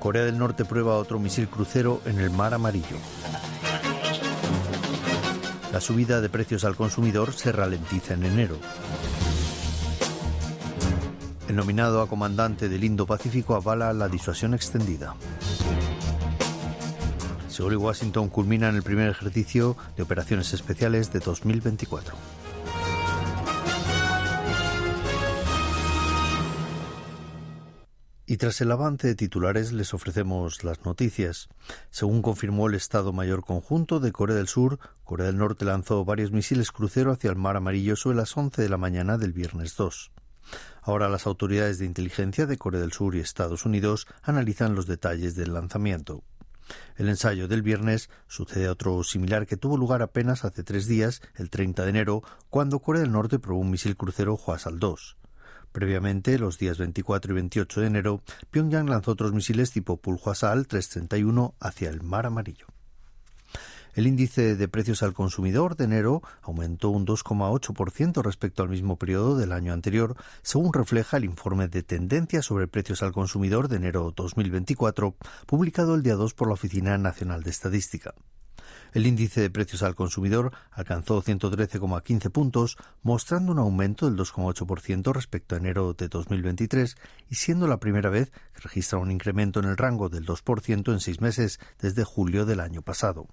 Corea del Norte prueba otro misil crucero en el Mar Amarillo. La subida de precios al consumidor se ralentiza en enero. El nominado a comandante del Indo-Pacífico avala la disuasión extendida. Seúl y Washington culminan el primer ejercicio de operaciones especiales de 2024. Y tras el avance de titulares les ofrecemos las noticias. Según confirmó el Estado Mayor Conjunto de Corea del Sur, Corea del Norte lanzó varios misiles crucero hacia el Mar Amarillo sobre las 11 de la mañana del viernes 2. Ahora las autoridades de inteligencia de Corea del Sur y Estados Unidos analizan los detalles del lanzamiento. El ensayo del viernes sucede a otro similar que tuvo lugar apenas hace tres días, el 30 de enero, cuando Corea del Norte probó un misil crucero Hwasal 2. Previamente, los días 24 y 28 de enero, Pyongyang lanzó otros misiles tipo Pulhuasal 331 hacia el Mar Amarillo. El índice de precios al consumidor de enero aumentó un 2,8% respecto al mismo periodo del año anterior, según refleja el informe de tendencia sobre precios al consumidor de enero 2024, publicado el día 2 por la Oficina Nacional de Estadística. El índice de precios al consumidor alcanzó 113,15 puntos, mostrando un aumento del 2,8% respecto a enero de 2023 y siendo la primera vez que registra un incremento en el rango del 2% en seis meses desde julio del año pasado.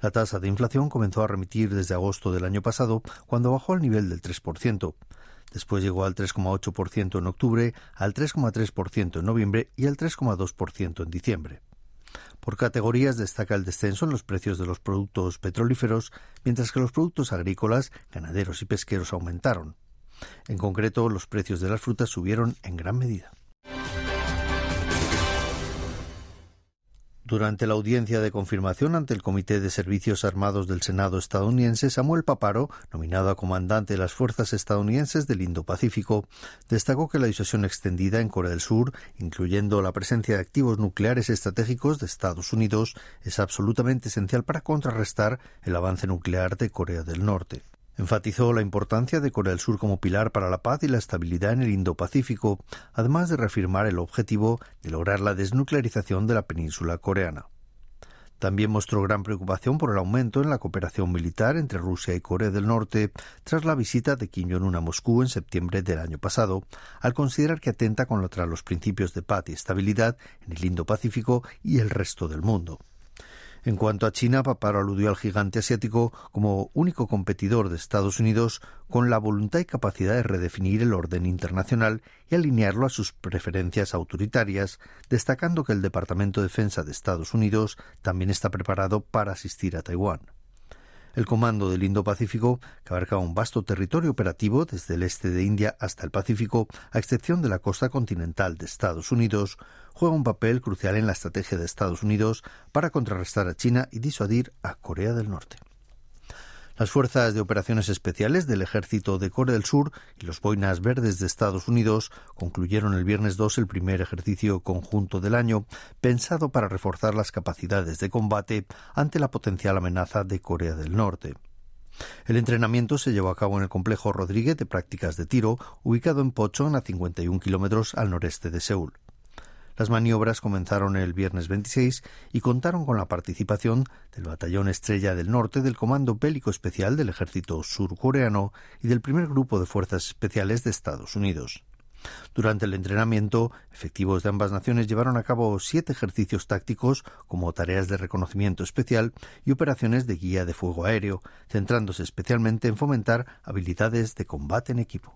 La tasa de inflación comenzó a remitir desde agosto del año pasado, cuando bajó al nivel del 3%. Después llegó al 3,8% en octubre, al 3,3% en noviembre y al 3,2% en diciembre. Por categorías destaca el descenso en los precios de los productos petrolíferos, mientras que los productos agrícolas, ganaderos y pesqueros aumentaron. En concreto, los precios de las frutas subieron en gran medida. Durante la audiencia de confirmación ante el Comité de Servicios Armados del Senado estadounidense, Samuel Paparo, nominado a comandante de las fuerzas estadounidenses del Indo-Pacífico, destacó que la disuasión extendida en Corea del Sur, incluyendo la presencia de activos nucleares estratégicos de Estados Unidos, es absolutamente esencial para contrarrestar el avance nuclear de Corea del Norte. Enfatizó la importancia de Corea del Sur como pilar para la paz y la estabilidad en el Indo-Pacífico, además de reafirmar el objetivo de lograr la desnuclearización de la península coreana. También mostró gran preocupación por el aumento en la cooperación militar entre Rusia y Corea del Norte tras la visita de Kim Jong-un a Moscú en septiembre del año pasado, al considerar que atenta contra los principios de paz y estabilidad en el Indo-Pacífico y el resto del mundo. En cuanto a China, Paparo aludió al gigante asiático como único competidor de Estados Unidos con la voluntad y capacidad de redefinir el orden internacional y alinearlo a sus preferencias autoritarias, destacando que el Departamento de Defensa de Estados Unidos también está preparado para asistir a Taiwán. El Comando del Indo-Pacífico, que abarca un vasto territorio operativo desde el este de India hasta el Pacífico, a excepción de la costa continental de Estados Unidos, juega un papel crucial en la estrategia de Estados Unidos para contrarrestar a China y disuadir a Corea del Norte. Las fuerzas de operaciones especiales del ejército de Corea del Sur y los boinas verdes de Estados Unidos concluyeron el viernes 2 el primer ejercicio conjunto del año, pensado para reforzar las capacidades de combate ante la potencial amenaza de Corea del Norte. El entrenamiento se llevó a cabo en el complejo Rodríguez de prácticas de tiro, ubicado en Pochon, a 51 kilómetros al noreste de Seúl. Las maniobras comenzaron el viernes 26 y contaron con la participación del Batallón Estrella del Norte del Comando Bélico Especial del Ejército Surcoreano y del primer grupo de Fuerzas Especiales de Estados Unidos. Durante el entrenamiento, efectivos de ambas naciones llevaron a cabo siete ejercicios tácticos como tareas de reconocimiento especial y operaciones de guía de fuego aéreo, centrándose especialmente en fomentar habilidades de combate en equipo.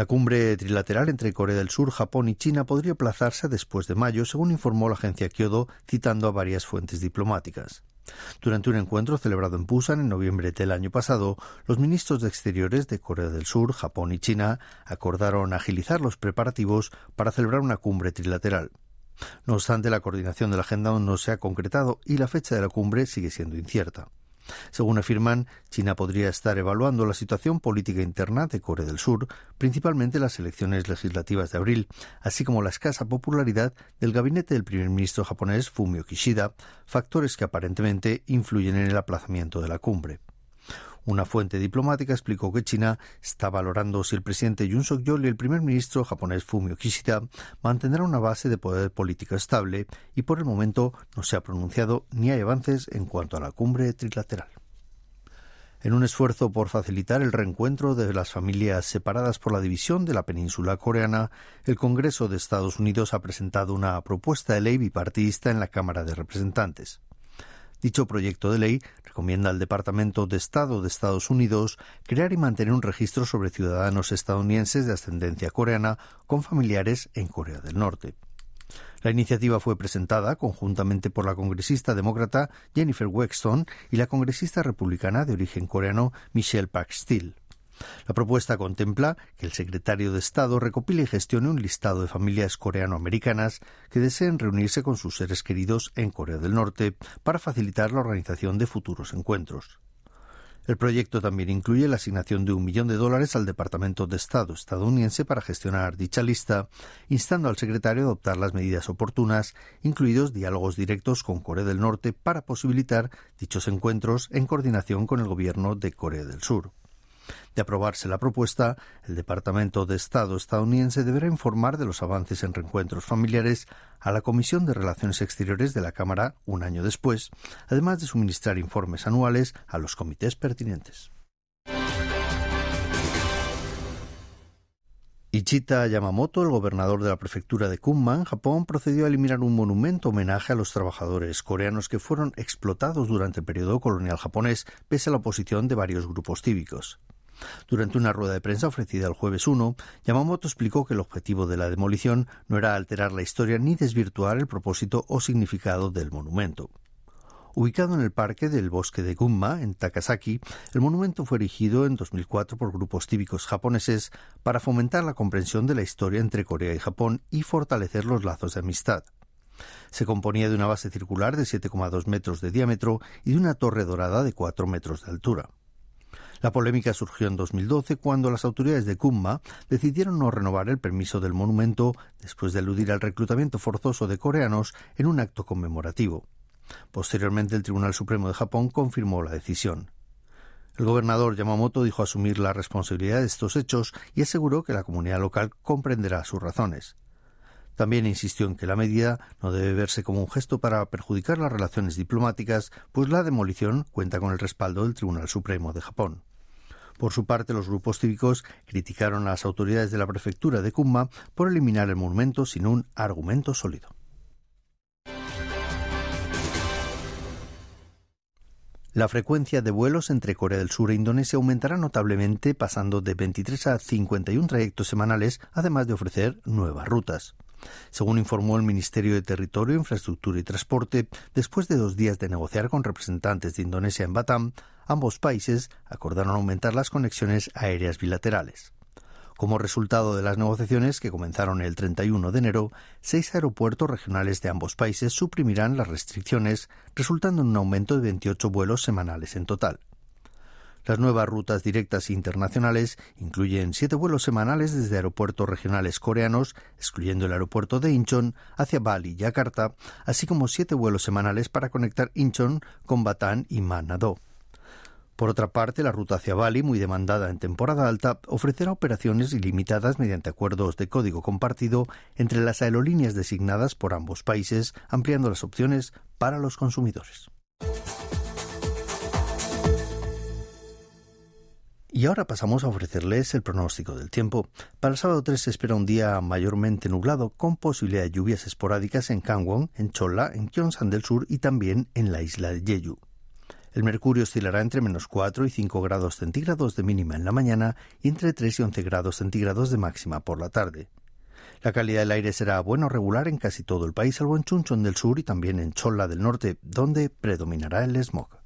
La cumbre trilateral entre Corea del Sur, Japón y China podría aplazarse después de mayo, según informó la agencia Kyodo, citando a varias fuentes diplomáticas. Durante un encuentro celebrado en Busan en noviembre del año pasado, los ministros de Exteriores de Corea del Sur, Japón y China acordaron agilizar los preparativos para celebrar una cumbre trilateral. No obstante, la coordinación de la agenda aún no se ha concretado y la fecha de la cumbre sigue siendo incierta. Según afirman, China podría estar evaluando la situación política interna de Corea del Sur, principalmente las elecciones legislativas de abril, así como la escasa popularidad del gabinete del primer ministro japonés Fumio Kishida, factores que aparentemente influyen en el aplazamiento de la cumbre. Una fuente diplomática explicó que China está valorando si el presidente Yoon Suk-yeol y el primer ministro japonés Fumio Kishida mantendrán una base de poder político estable y por el momento no se ha pronunciado ni hay avances en cuanto a la cumbre trilateral. En un esfuerzo por facilitar el reencuentro de las familias separadas por la división de la península coreana, el Congreso de Estados Unidos ha presentado una propuesta de ley bipartidista en la Cámara de Representantes. Dicho proyecto de ley recomienda al Departamento de Estado de Estados Unidos crear y mantener un registro sobre ciudadanos estadounidenses de ascendencia coreana con familiares en Corea del Norte. La iniciativa fue presentada conjuntamente por la congresista demócrata Jennifer Wexton y la congresista republicana de origen coreano Michelle Park Steele. La propuesta contempla que el secretario de Estado recopile y gestione un listado de familias coreano-americanas que deseen reunirse con sus seres queridos en Corea del Norte para facilitar la organización de futuros encuentros. El proyecto también incluye la asignación de un millón de dólares al Departamento de Estado estadounidense para gestionar dicha lista, instando al secretario a adoptar las medidas oportunas, incluidos diálogos directos con Corea del Norte para posibilitar dichos encuentros en coordinación con el gobierno de Corea del Sur. De aprobarse la propuesta, el Departamento de Estado estadounidense deberá informar de los avances en reencuentros familiares a la Comisión de Relaciones Exteriores de la Cámara un año después, además de suministrar informes anuales a los comités pertinentes. Ichita Yamamoto, el gobernador de la prefectura de Kunman, Japón, procedió a eliminar un monumento homenaje a los trabajadores coreanos que fueron explotados durante el periodo colonial japonés, pese a la oposición de varios grupos cívicos. Durante una rueda de prensa ofrecida el jueves 1, Yamamoto explicó que el objetivo de la demolición no era alterar la historia ni desvirtuar el propósito o significado del monumento. Ubicado en el parque del bosque de Gunma, en Takasaki, el monumento fue erigido en 2004 por grupos cívicos japoneses para fomentar la comprensión de la historia entre Corea y Japón y fortalecer los lazos de amistad. Se componía de una base circular de 7,2 metros de diámetro y de una torre dorada de 4 metros de altura. La polémica surgió en 2012 cuando las autoridades de Kumma decidieron no renovar el permiso del monumento después de aludir al reclutamiento forzoso de coreanos en un acto conmemorativo. Posteriormente, el Tribunal Supremo de Japón confirmó la decisión. El gobernador Yamamoto dijo asumir la responsabilidad de estos hechos y aseguró que la comunidad local comprenderá sus razones. También insistió en que la medida no debe verse como un gesto para perjudicar las relaciones diplomáticas, pues la demolición cuenta con el respaldo del Tribunal Supremo de Japón. Por su parte, los grupos cívicos criticaron a las autoridades de la prefectura de Kumma por eliminar el monumento sin un argumento sólido. La frecuencia de vuelos entre Corea del Sur e Indonesia aumentará notablemente, pasando de 23 a 51 trayectos semanales, además de ofrecer nuevas rutas. Según informó el Ministerio de Territorio, Infraestructura y Transporte, después de dos días de negociar con representantes de Indonesia en Batam, ambos países acordaron aumentar las conexiones aéreas bilaterales. Como resultado de las negociaciones que comenzaron el 31 de enero, seis aeropuertos regionales de ambos países suprimirán las restricciones, resultando en un aumento de 28 vuelos semanales en total. Las nuevas rutas directas internacionales incluyen siete vuelos semanales desde aeropuertos regionales coreanos, excluyendo el aeropuerto de Incheon, hacia Bali y Yakarta, así como siete vuelos semanales para conectar Incheon con Batán y Manado. Por otra parte, la ruta hacia Bali, muy demandada en temporada alta, ofrecerá operaciones ilimitadas mediante acuerdos de código compartido entre las aerolíneas designadas por ambos países, ampliando las opciones para los consumidores. Y ahora pasamos a ofrecerles el pronóstico del tiempo. Para el sábado 3 se espera un día mayormente nublado, con posibilidad de lluvias esporádicas en Kangwon, en Cholla, en Gyeongsang del Sur y también en la isla de Jeju. El mercurio oscilará entre menos 4 y 5 grados centígrados de mínima en la mañana y entre 3 y 11 grados centígrados de máxima por la tarde. La calidad del aire será bueno regular en casi todo el país, salvo en Chunchon del sur y también en Cholla del norte, donde predominará el smog.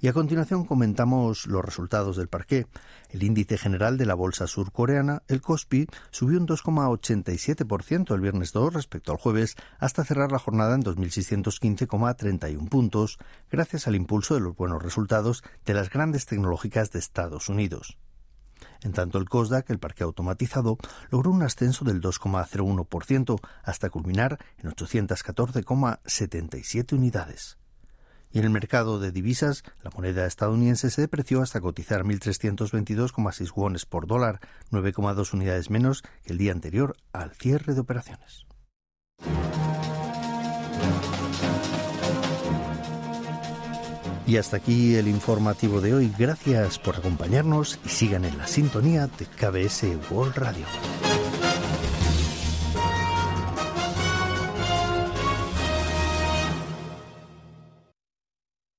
Y a continuación comentamos los resultados del parqué. El índice general de la bolsa surcoreana, el Kospi, subió un 2,87% el viernes 2 respecto al jueves, hasta cerrar la jornada en 2.615,31 puntos, gracias al impulso de los buenos resultados de las grandes tecnológicas de Estados Unidos. En tanto, el COSDAC, el parque automatizado, logró un ascenso del 2,01% hasta culminar en 814,77 unidades. Y en el mercado de divisas, la moneda estadounidense se depreció hasta cotizar 1.322,6 wones por dólar, 9,2 unidades menos que el día anterior al cierre de operaciones. Y hasta aquí el informativo de hoy. Gracias por acompañarnos y sigan en la sintonía de KBS World Radio.